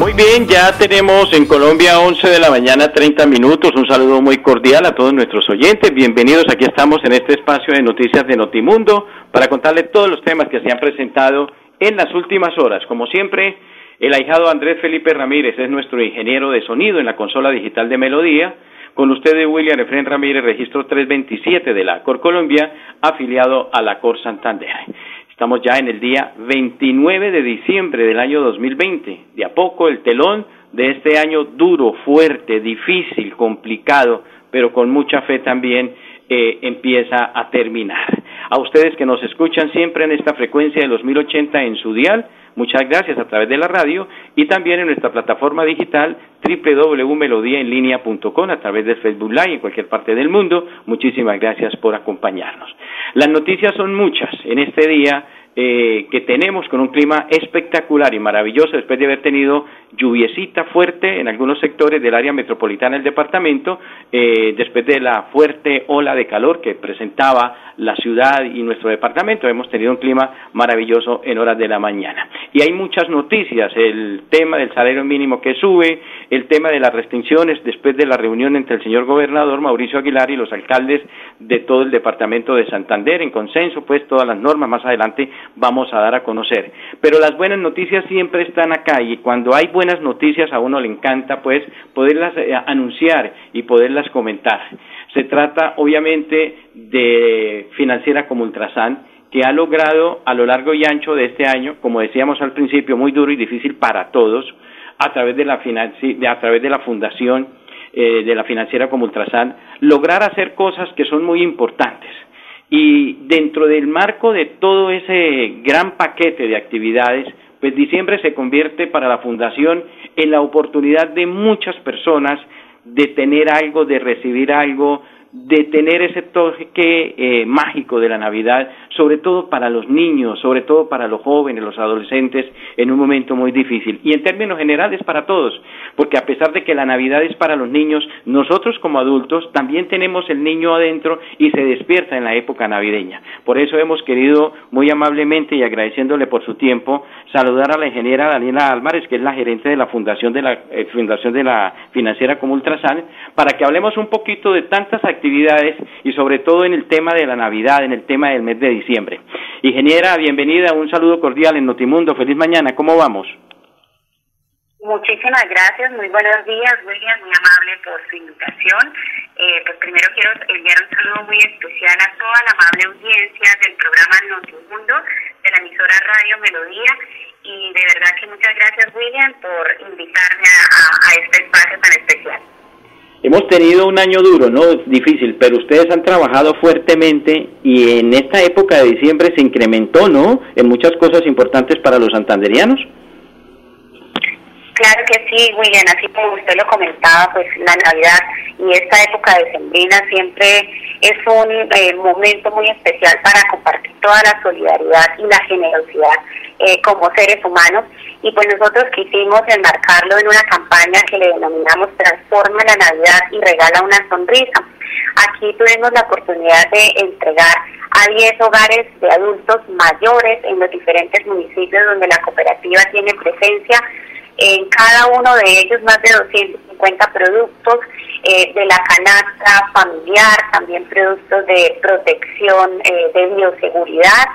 Muy bien, ya tenemos en Colombia 11 de la mañana 30 minutos. Un saludo muy cordial a todos nuestros oyentes. Bienvenidos, aquí estamos en este espacio de noticias de Notimundo para contarles todos los temas que se han presentado en las últimas horas. Como siempre, el ahijado Andrés Felipe Ramírez es nuestro ingeniero de sonido en la consola digital de Melodía. Con ustedes, William Efren Ramírez, registro 327 de la Cor Colombia, afiliado a la Cor Santander. Estamos ya en el día 29 de diciembre del año 2020. De a poco el telón de este año duro, fuerte, difícil, complicado, pero con mucha fe también eh, empieza a terminar. A ustedes que nos escuchan siempre en esta frecuencia de los 1080 en su dial, muchas gracias a través de la radio y también en nuestra plataforma digital www.melodiaenlinea.com a través de Facebook Live en cualquier parte del mundo. Muchísimas gracias por acompañarnos. Las noticias son muchas en este día eh, que tenemos con un clima espectacular y maravilloso después de haber tenido lluviecita fuerte en algunos sectores del área metropolitana del departamento, eh, después de la fuerte ola de calor que presentaba la ciudad y nuestro departamento, hemos tenido un clima maravilloso en horas de la mañana. Y hay muchas noticias, el tema del salario mínimo que sube, el tema de las restricciones después de la reunión entre el señor gobernador Mauricio Aguilar y los alcaldes de todo el departamento de Santander, en consenso, pues todas las normas más adelante vamos a dar a conocer. Pero las buenas noticias siempre están acá y cuando hay buenas noticias a uno le encanta pues poderlas eh, anunciar y poderlas comentar. Se trata obviamente de financiera como Ultrasan que ha logrado a lo largo y ancho de este año, como decíamos al principio, muy duro y difícil para todos, a través de la, a través de la fundación eh, de la financiera como Ultrasan, lograr hacer cosas que son muy importantes. Y dentro del marco de todo ese gran paquete de actividades, pues diciembre se convierte para la Fundación en la oportunidad de muchas personas de tener algo, de recibir algo, de tener ese toque eh, mágico de la Navidad, sobre todo para los niños, sobre todo para los jóvenes, los adolescentes, en un momento muy difícil. Y en términos generales para todos, porque a pesar de que la Navidad es para los niños, nosotros como adultos también tenemos el niño adentro y se despierta en la época navideña. Por eso hemos querido muy amablemente y agradeciéndole por su tiempo saludar a la ingeniera Daniela Álvarez, que es la gerente de la Fundación de la, eh, fundación de la Financiera como Ultrasan, para que hablemos un poquito de tantas actividades actividades y sobre todo en el tema de la Navidad, en el tema del mes de diciembre. Ingeniera, bienvenida, un saludo cordial en Notimundo, feliz mañana, ¿cómo vamos? Muchísimas gracias, muy buenos días, William, muy amable por su invitación. Eh, pues primero quiero enviar un saludo muy especial a toda la amable audiencia del programa Notimundo de la emisora Radio Melodía y de verdad que muchas gracias, William, por invitarme a este espacio tan especial. Hemos tenido un año duro, ¿no? Difícil, pero ustedes han trabajado fuertemente y en esta época de diciembre se incrementó, ¿no? En muchas cosas importantes para los santanderianos. Claro que sí, William, así como usted lo comentaba, pues la Navidad y esta época de Sembrina siempre es un eh, momento muy especial para compartir toda la solidaridad y la generosidad eh, como seres humanos. Y pues nosotros quisimos enmarcarlo en una campaña que le denominamos Transforma la Navidad y Regala una Sonrisa. Aquí tuvimos la oportunidad de entregar a 10 hogares de adultos mayores en los diferentes municipios donde la cooperativa tiene presencia en cada uno de ellos más de 250 productos eh, de la canasta familiar, también productos de protección eh, de bioseguridad,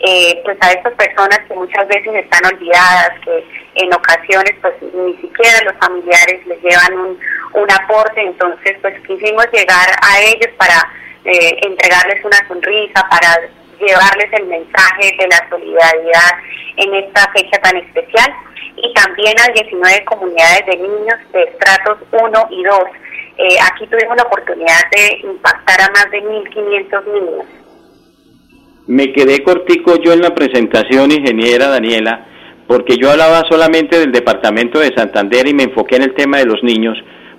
eh, pues a estas personas que muchas veces están olvidadas, que en ocasiones pues ni siquiera los familiares les llevan un, un aporte, entonces pues quisimos llegar a ellos para entregarles una sonrisa, para llevarles el mensaje de la solidaridad en esta fecha tan especial y también a 19 comunidades de niños de estratos 1 y 2. Eh, aquí tuvimos la oportunidad de impactar a más de 1.500 niños. Me quedé cortico yo en la presentación, ingeniera Daniela, porque yo hablaba solamente del departamento de Santander y me enfoqué en el tema de los niños,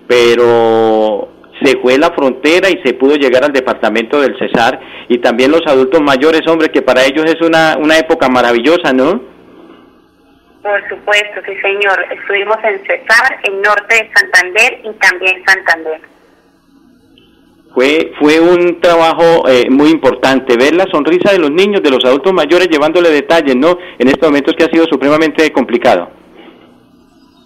pero se fue la frontera y se pudo llegar al departamento del Cesar y también los adultos mayores, hombre, que para ellos es una, una época maravillosa, ¿no? Por supuesto, sí señor. Estuvimos en Cesar, en norte de Santander y también Santander. Fue, fue un trabajo eh, muy importante ver la sonrisa de los niños, de los adultos mayores, llevándole detalles, ¿no? En estos momentos que ha sido supremamente complicado.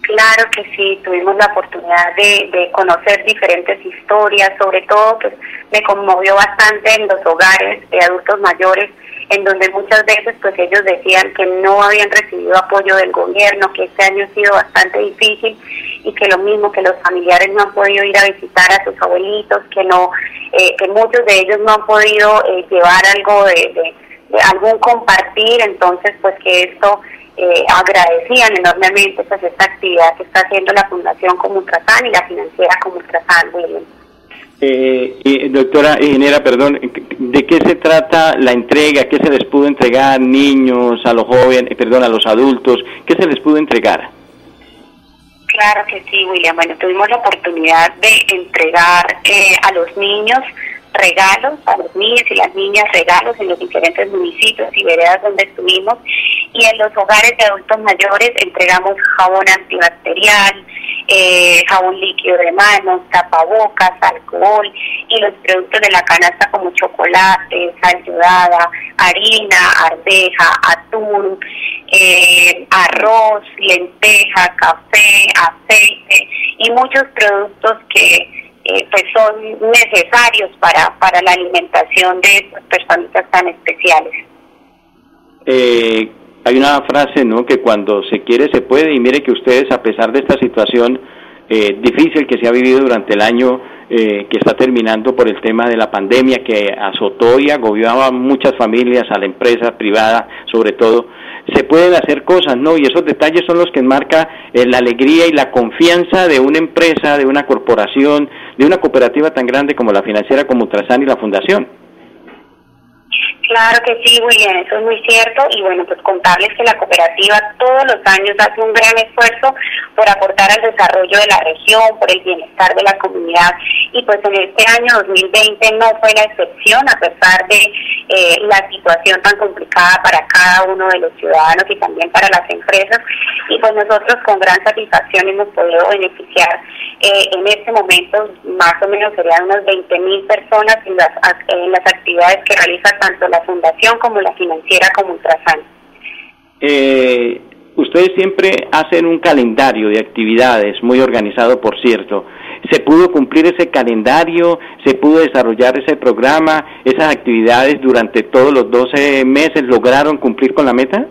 Claro que sí, tuvimos la oportunidad de, de conocer diferentes historias, sobre todo pues me conmovió bastante en los hogares de adultos mayores en donde muchas veces pues ellos decían que no habían recibido apoyo del gobierno, que este año ha sido bastante difícil y que lo mismo que los familiares no han podido ir a visitar a sus abuelitos, que no, eh, que muchos de ellos no han podido eh, llevar algo de, algún compartir, entonces pues que esto eh, agradecían enormemente pues esta actividad que está haciendo la Fundación Comultrasan y la financiera Comultrasan, William. Eh, doctora ingeniera, perdón, ¿de qué se trata la entrega? ¿Qué se les pudo entregar niños, a los jóvenes, perdón, a los adultos? ¿Qué se les pudo entregar? Claro que sí, William. Bueno, tuvimos la oportunidad de entregar eh, a los niños regalos, a los niños y las niñas regalos en los diferentes municipios y veredas donde estuvimos y en los hogares de adultos mayores entregamos jabón antibacterial, eh, jabón líquido de manos, tapabocas, alcohol y los productos de la canasta como chocolate, sal harina, arveja, atún, eh, arroz, lenteja, café, aceite y muchos productos que eh, pues son necesarios para, para la alimentación de estas personas tan especiales. Eh, hay una frase, ¿no? Que cuando se quiere se puede y mire que ustedes a pesar de esta situación eh, difícil que se ha vivido durante el año eh, que está terminando por el tema de la pandemia que azotó y agobiaba a muchas familias, a la empresa privada sobre todo, se pueden hacer cosas, ¿no? Y esos detalles son los que enmarca eh, la alegría y la confianza de una empresa, de una corporación, de una cooperativa tan grande como la financiera como Ultrasan y la Fundación. Claro que sí, William, eso es muy cierto. Y bueno, pues contarles que la cooperativa todos los años hace un gran esfuerzo por aportar al desarrollo de la región, por el bienestar de la comunidad. Y pues en este año 2020 no fue la excepción, a pesar de eh, la situación tan complicada para cada uno de los ciudadanos y también para las empresas. Y pues nosotros con gran satisfacción hemos podido beneficiar eh, en este momento más o menos serían unas 20 mil personas en las, en las actividades que realiza tanto la fundación como la financiera como Ultrasan. Eh, ustedes siempre hacen un calendario de actividades muy organizado, por cierto. ¿Se pudo cumplir ese calendario? ¿Se pudo desarrollar ese programa? ¿Esas actividades durante todos los 12 meses lograron cumplir con la meta?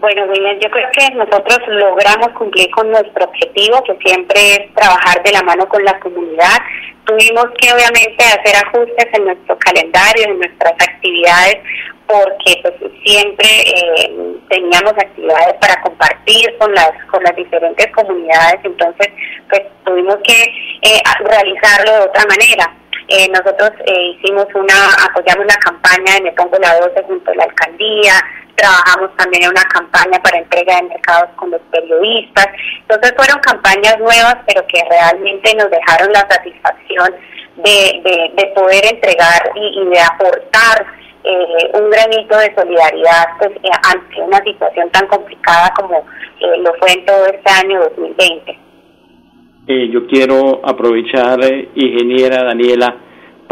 Bueno, William, yo creo que nosotros logramos cumplir con nuestro objetivo, que siempre es trabajar de la mano con la comunidad. Tuvimos que obviamente hacer ajustes en nuestro calendario, en nuestras actividades, porque pues siempre eh, teníamos actividades para compartir con las con las diferentes comunidades, entonces pues tuvimos que eh, realizarlo de otra manera. Eh, nosotros hicimos una, apoyamos la campaña de Me Pongo la 12 junto a la alcaldía, trabajamos también en una campaña para entrega de mercados con los periodistas. Entonces fueron campañas nuevas, pero que realmente nos dejaron la satisfacción de, de, poder entregar y, de aportar eh, un granito de solidaridad pues, eh, ante una situación tan complicada como eh, lo fue en todo este año 2020. yo quiero aprovechar, ingeniera Daniela,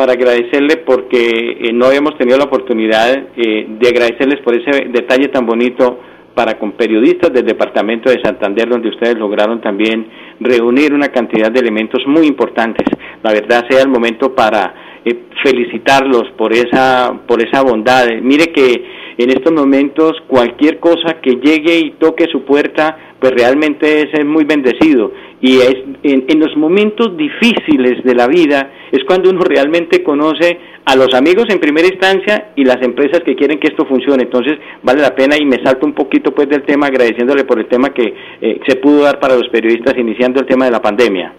para agradecerle porque eh, no habíamos tenido la oportunidad eh, de agradecerles por ese detalle tan bonito para con periodistas del departamento de Santander, donde ustedes lograron también reunir una cantidad de elementos muy importantes. La verdad sea el momento para eh, felicitarlos por esa por esa bondad. Mire que en estos momentos cualquier cosa que llegue y toque su puerta, pues realmente es muy bendecido y es en, los momentos difíciles de la vida es cuando uno realmente conoce a los amigos en primera instancia y las empresas que quieren que esto funcione. Entonces vale la pena y me salto un poquito pues del tema agradeciéndole por el tema que eh, se pudo dar para los periodistas iniciando el tema de la pandemia.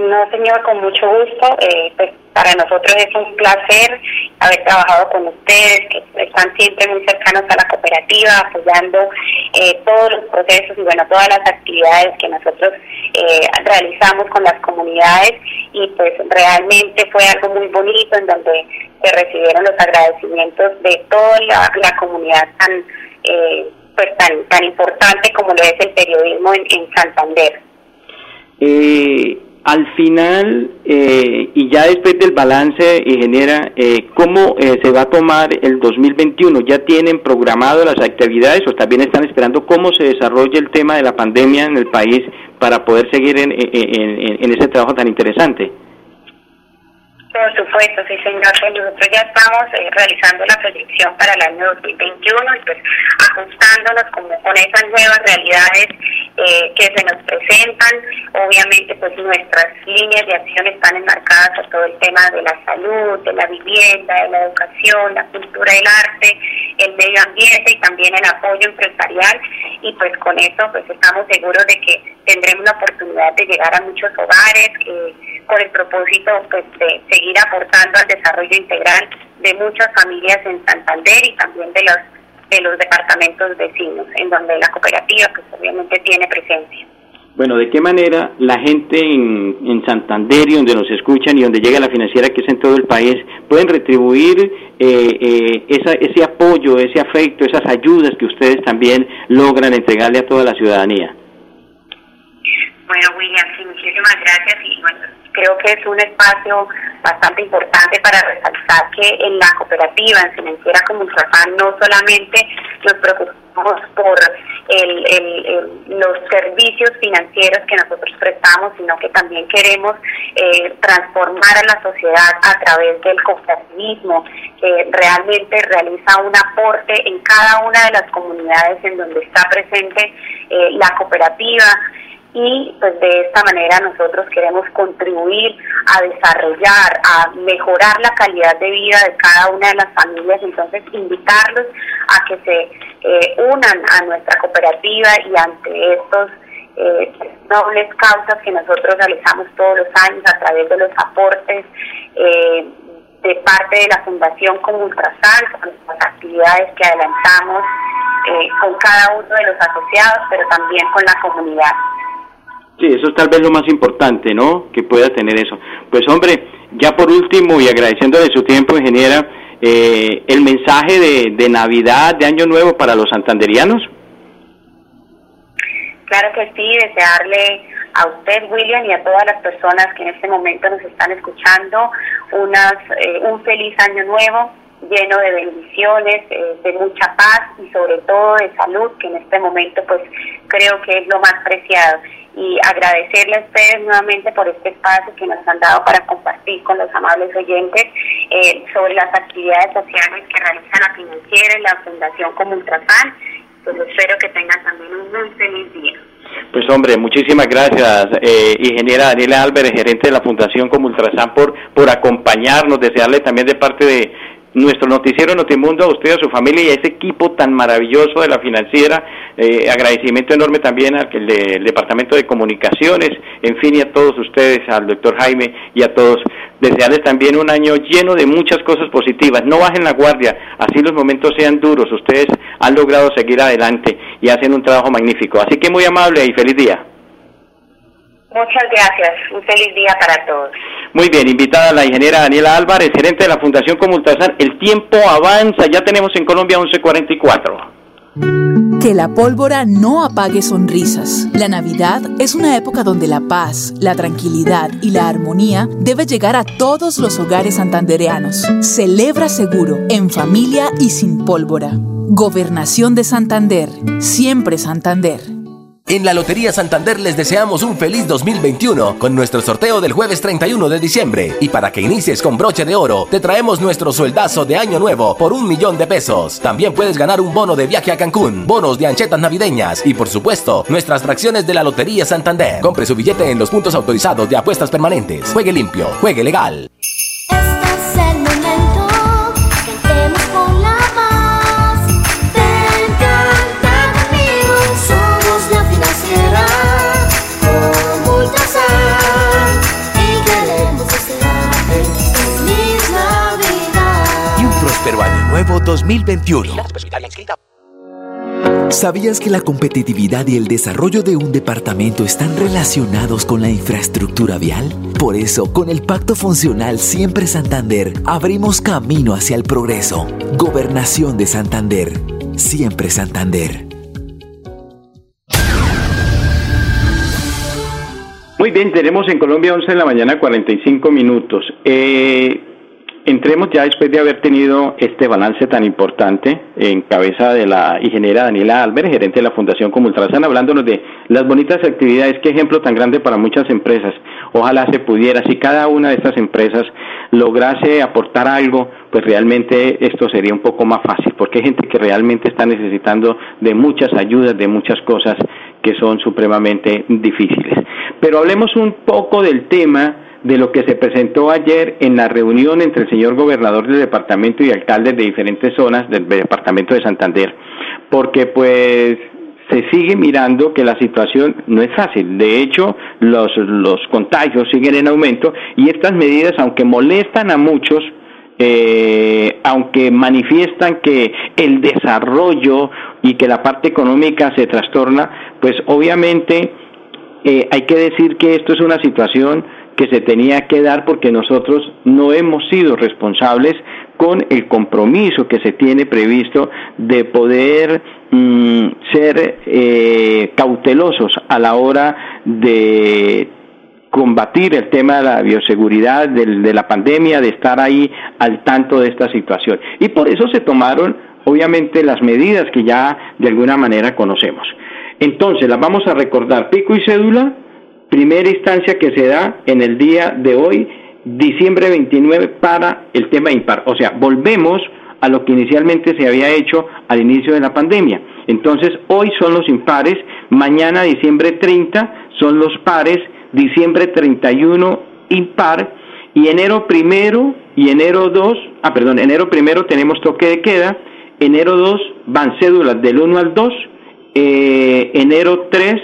No, señor, con mucho gusto. Eh, pues para nosotros es un placer haber trabajado con ustedes, que están siempre muy cercanos a la cooperativa, apoyando eh, todos los procesos y bueno, todas las actividades que nosotros eh, realizamos con las comunidades y pues realmente fue algo muy bonito en donde se recibieron los agradecimientos de toda la, comunidad tan pues tan tan importante como lo es el periodismo en, en Santander. Eh, al final eh, y ya después del balance, ingeniera, eh, ¿cómo eh, se va a tomar el 2021? ¿Ya tienen programado las actividades o también están esperando cómo se desarrolla el tema de la pandemia en el país para poder seguir en, en, en ese trabajo tan interesante? Por supuesto, sí, señor. Nosotros ya estamos eh, realizando la proyección para el año 2021 y pues ajustándonos con, con esas nuevas realidades eh, que se nos presentan. Obviamente, pues nuestras líneas de acción están enmarcadas a todo el tema de la salud, de la vivienda, de la educación, la cultura, el arte, el medio ambiente y también el apoyo empresarial. Y pues con eso, pues estamos seguros de que tendremos la oportunidad de llegar a muchos hogares. Eh, con el propósito pues, de seguir aportando al desarrollo integral de muchas familias en Santander y también de los de los departamentos vecinos, en donde la cooperativa pues obviamente tiene presencia. Bueno, ¿de qué manera la gente en, en Santander y donde nos escuchan y donde llega la financiera que es en todo el país pueden retribuir eh, eh, esa, ese apoyo, ese afecto, esas ayudas que ustedes también logran entregarle a toda la ciudadanía? Bueno, William, sí, muchísimas gracias y bueno, creo que es un espacio bastante importante para resaltar que en la cooperativa, en Financiera como Ultrasan, no solamente nos preocupamos por los servicios financieros que nosotros prestamos, sino que también queremos eh, transformar a la sociedad a través del cooperativismo, que realmente realiza un aporte en cada una de las comunidades en donde está presente eh, la cooperativa y pues de esta manera nosotros queremos contribuir a desarrollar, a mejorar la calidad de vida de cada una de las familias, entonces invitarlos a que se eh, unan a nuestra cooperativa y ante estos eh, nobles causas que nosotros realizamos todos los años a través de los aportes eh, de parte de la Fundación como Ultrasal, con las actividades que adelantamos con cada uno de los asociados, pero también con la comunidad. Sí, eso es tal vez lo más importante, ¿no? Que pueda tener eso. Pues hombre, ya por último y agradeciéndole su tiempo, ingeniera, eh, el mensaje de, de Navidad, de Año Nuevo para los santanderianos. Claro que sí, desearle a usted, William, y a todas las personas que en este momento nos están escuchando unas, eh, un feliz año nuevo lleno de bendiciones, eh, de mucha paz y sobre todo de salud, que en este momento pues creo que es lo más preciado y agradecerle a ustedes nuevamente por este espacio que nos han dado para compartir con los amables oyentes eh, sobre las actividades sociales que realiza la financiera y la Fundación como Ultrasan. Pues espero que tengan también un muy feliz día. Pues hombre, muchísimas gracias, eh, ingeniera Daniela Álvarez, gerente de la Fundación como Ultrasan, por, por acompañarnos, desearle también de parte de nuestro noticiero Notimundo, a usted, a su familia y a ese equipo tan maravilloso de la financiera. Eh, agradecimiento enorme también al del Departamento de Comunicaciones, en fin, y a todos ustedes, al doctor Jaime y a todos. Desearles también un año lleno de muchas cosas positivas. No bajen la guardia, así los momentos sean duros. Ustedes han logrado seguir adelante y hacen un trabajo magnífico. Así que muy amable y feliz día. Muchas gracias. Un feliz día para todos. Muy bien, invitada la ingeniera Daniela Álvarez, gerente de la Fundación Comultasan. El tiempo avanza, ya tenemos en Colombia 1144. Que la pólvora no apague sonrisas. La Navidad es una época donde la paz, la tranquilidad y la armonía debe llegar a todos los hogares santandereanos. Celebra seguro, en familia y sin pólvora. Gobernación de Santander. Siempre Santander. En la Lotería Santander les deseamos un feliz 2021 con nuestro sorteo del jueves 31 de diciembre. Y para que inicies con broche de oro, te traemos nuestro sueldazo de año nuevo por un millón de pesos. También puedes ganar un bono de viaje a Cancún, bonos de anchetas navideñas y por supuesto, nuestras fracciones de la Lotería Santander. Compre su billete en los puntos autorizados de apuestas permanentes. Juegue limpio, juegue legal. 2021. ¿Sabías que la competitividad y el desarrollo de un departamento están relacionados con la infraestructura vial? Por eso, con el Pacto Funcional Siempre Santander, abrimos camino hacia el progreso. Gobernación de Santander. Siempre Santander. Muy bien, tenemos en Colombia 11 de la mañana 45 minutos. Eh, entremos ya después de haber tenido este balance tan importante en cabeza de la ingeniera Daniela Álvarez, gerente de la Fundación Comultrasan, hablándonos de las bonitas actividades, qué ejemplo tan grande para muchas empresas. Ojalá se pudiera, si cada una de estas empresas lograse aportar algo, pues realmente esto sería un poco más fácil, porque hay gente que realmente está necesitando de muchas ayudas, de muchas cosas que son supremamente difíciles. Pero hablemos un poco del tema de lo que se presentó ayer en la reunión entre el señor gobernador del departamento y alcaldes de diferentes zonas del departamento de Santander, porque pues se sigue mirando que la situación no es fácil. De hecho, los, los contagios siguen en aumento y estas medidas, aunque molestan a muchos, eh, aunque manifiestan que el desarrollo y que la parte económica se trastorna, pues obviamente eh, hay que decir que esto es una situación que se tenía que dar porque nosotros no hemos sido responsables con el compromiso que se tiene previsto de poder mm, ser eh, cautelosos a la hora de combatir el tema de la bioseguridad, de la pandemia, de estar ahí al tanto de esta situación. Y por eso se tomaron, obviamente, las medidas que ya de alguna manera conocemos. Entonces, las vamos a recordar, pico y cédula, primera instancia que se da en el día de hoy, diciembre 29, para el tema impar. O sea, volvemos a lo que inicialmente se había hecho al inicio de la pandemia. Entonces, hoy son los impares, mañana, diciembre 30, son los pares, diciembre 31, impar, y enero primero y enero 2, ah, perdón, enero primero tenemos toque de queda, enero 2 van cédulas del 1 al 2, eh, enero 3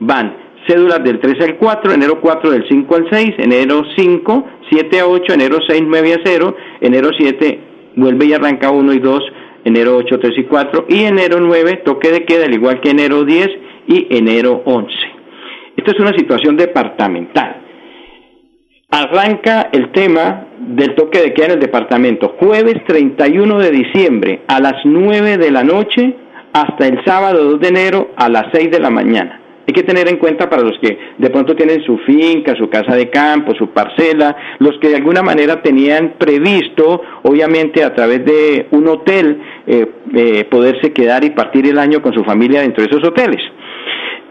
van cédulas del 3 al 4, enero 4 del 5 al 6, enero 5, 7 a 8, enero 6, 9 a 0, enero 7 vuelve y arranca 1 y 2, enero 8, 3 y 4, y enero 9 toque de queda, al igual que enero 10 y enero 11. Esta es una situación departamental. Arranca el tema del toque de queda en el departamento. Jueves 31 de diciembre a las 9 de la noche hasta el sábado 2 de enero a las 6 de la mañana. Hay que tener en cuenta para los que de pronto tienen su finca, su casa de campo, su parcela, los que de alguna manera tenían previsto, obviamente a través de un hotel, eh, eh, poderse quedar y partir el año con su familia dentro de esos hoteles.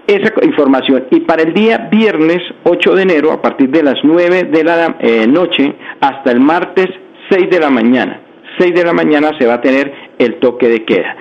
Esa información. Y para el día viernes 8 de enero, a partir de las 9 de la eh, noche hasta el martes 6 de la mañana. 6 de la mañana se va a tener el toque de queda.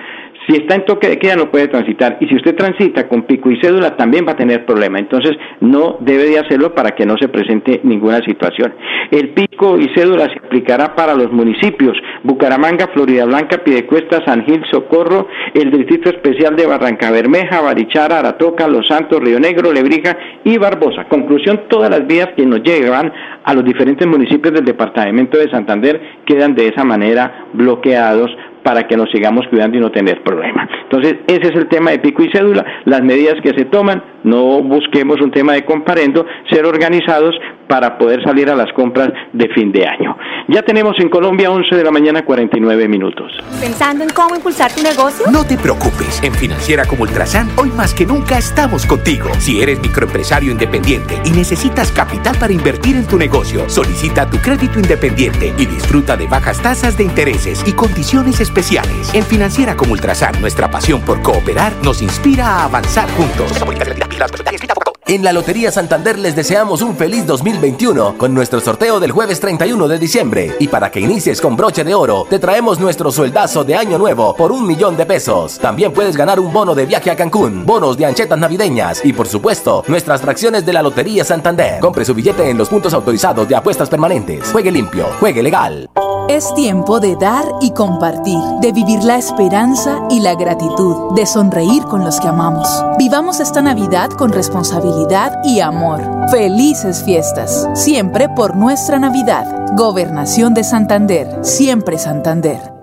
Si está en toque de queda no puede transitar y si usted transita con pico y cédula también va a tener problema. Entonces no debe de hacerlo para que no se presente ninguna situación. El pico y cédula se aplicará para los municipios Bucaramanga, Florida Blanca, Piedecuesta, San Gil, Socorro, el Distrito Especial de Barranca Bermeja, Barichara, Aratoca, Los Santos, Río Negro, Lebrija y Barbosa. Conclusión, todas las vías que nos llevan a los diferentes municipios del departamento de Santander quedan de esa manera bloqueados para que nos sigamos cuidando y no tener problemas. Entonces, ese es el tema de pico y cédula, las medidas que se toman, no busquemos un tema de comparendo, ser organizados para poder salir a las compras de fin de año. Ya tenemos en Colombia 11 de la mañana 49 minutos. ¿Pensando en cómo impulsar tu negocio? No te preocupes, en Financiera como Ultrasan, hoy más que nunca estamos contigo. Si eres microempresario independiente y necesitas capital para invertir en tu negocio, solicita tu crédito independiente y disfruta de bajas tasas de intereses y condiciones especiales. En Financiera como Ultrasan, nuestra pasión por cooperar nos inspira a avanzar juntos. En la Lotería Santander les deseamos un feliz 2021 con nuestro sorteo del jueves 31 de diciembre. Y para que inicies con broche de oro, te traemos nuestro sueldazo de año nuevo por un millón de pesos. También puedes ganar un bono de viaje a Cancún, bonos de anchetas navideñas y por supuesto, nuestras fracciones de la Lotería Santander. Compre su billete en los puntos autorizados de apuestas permanentes. Juegue limpio, juegue legal. Es tiempo de dar y compartir, de vivir la esperanza y la gratitud, de sonreír con los que amamos. Vivamos esta Navidad con responsabilidad y amor. Felices fiestas, siempre por nuestra Navidad. Gobernación de Santander, siempre Santander.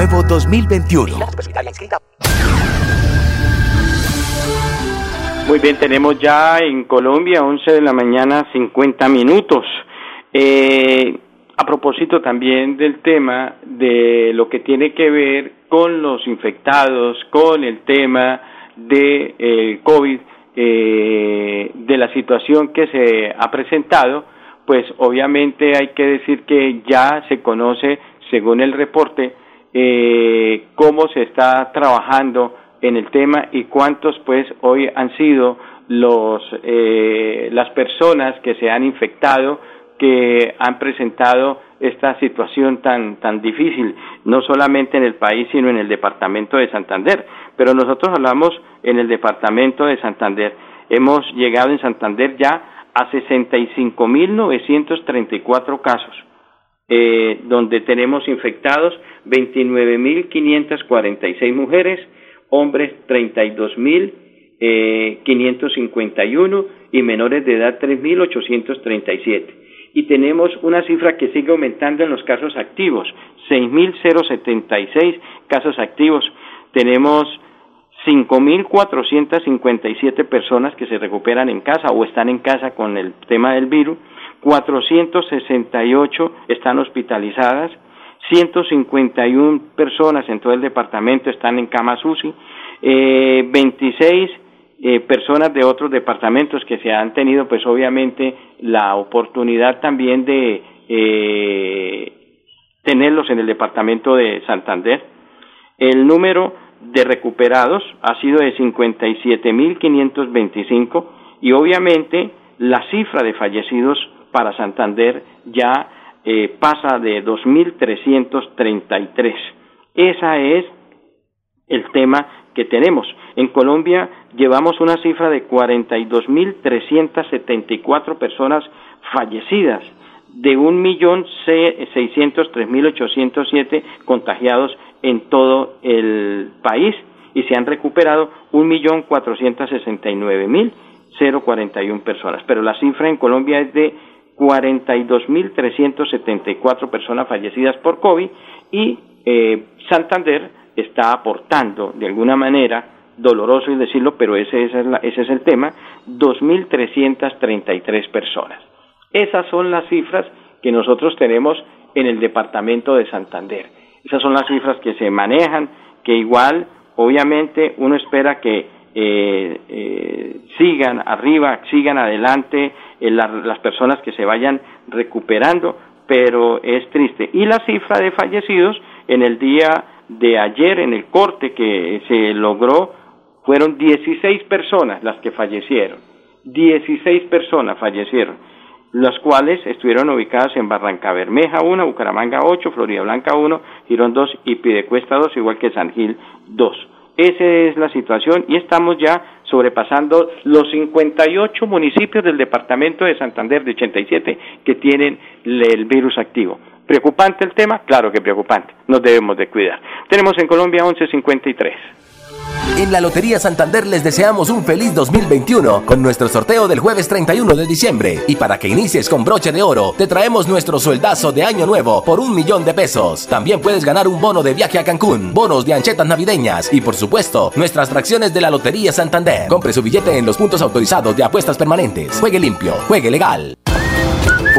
Nuevo 2021. Muy bien, tenemos ya en Colombia 11 de la mañana 50 minutos. Eh, a propósito también del tema de lo que tiene que ver con los infectados, con el tema de eh, COVID, eh, de la situación que se ha presentado, pues obviamente hay que decir que ya se conoce, según el reporte, eh, cómo se está trabajando en el tema y cuántos pues hoy han sido los eh, las personas que se han infectado que han presentado esta situación tan tan difícil no solamente en el país sino en el departamento de Santander. Pero nosotros hablamos en el departamento de Santander. Hemos llegado en Santander ya a 65.934 casos eh, donde tenemos infectados 29.546 mujeres hombres 32.551 eh, y menores de edad 3.837. Y tenemos una cifra que sigue aumentando en los casos activos, 6.076 casos activos. Tenemos 5.457 personas que se recuperan en casa o están en casa con el tema del virus, 468 están hospitalizadas, 151 personas en todo el departamento están en camas UCI, eh, 26 eh, personas de otros departamentos que se han tenido pues obviamente la oportunidad también de eh, tenerlos en el departamento de Santander. El número de recuperados ha sido de 57.525 y obviamente la cifra de fallecidos para Santander ya eh, pasa de 2.333. Esa es el tema que tenemos. En Colombia llevamos una cifra de 42.374 personas fallecidas, de 1.603.807 contagiados en todo el país y se han recuperado 1.469.041 personas. Pero la cifra en Colombia es de 42.374 personas fallecidas por COVID y eh, Santander está aportando de alguna manera, doloroso y decirlo, pero ese, es, ese es el tema, 2.333 personas. Esas son las cifras que nosotros tenemos en el departamento de Santander. Esas son las cifras que se manejan, que igual, obviamente, uno espera que eh, eh, sigan arriba, sigan adelante eh, las personas que se vayan recuperando, pero es triste. Y la cifra de fallecidos en el día de ayer, en el corte que se logró, fueron 16 personas las que fallecieron. 16 personas fallecieron, las cuales estuvieron ubicadas en Barranca Bermeja 1, Bucaramanga 8, Florida Blanca 1, Girón 2 y Pidecuesta 2, igual que San Gil 2. Esa es la situación y estamos ya sobrepasando los 58 municipios del departamento de Santander de 87 que tienen el virus activo. ¿Preocupante el tema? Claro que preocupante. Nos debemos de cuidar. Tenemos en Colombia 1153. En la Lotería Santander les deseamos un feliz 2021 con nuestro sorteo del jueves 31 de diciembre. Y para que inicies con broche de oro, te traemos nuestro sueldazo de año nuevo por un millón de pesos. También puedes ganar un bono de viaje a Cancún, bonos de anchetas navideñas y por supuesto, nuestras fracciones de la Lotería Santander. Compre su billete en los puntos autorizados de apuestas permanentes. Juegue limpio, juegue legal.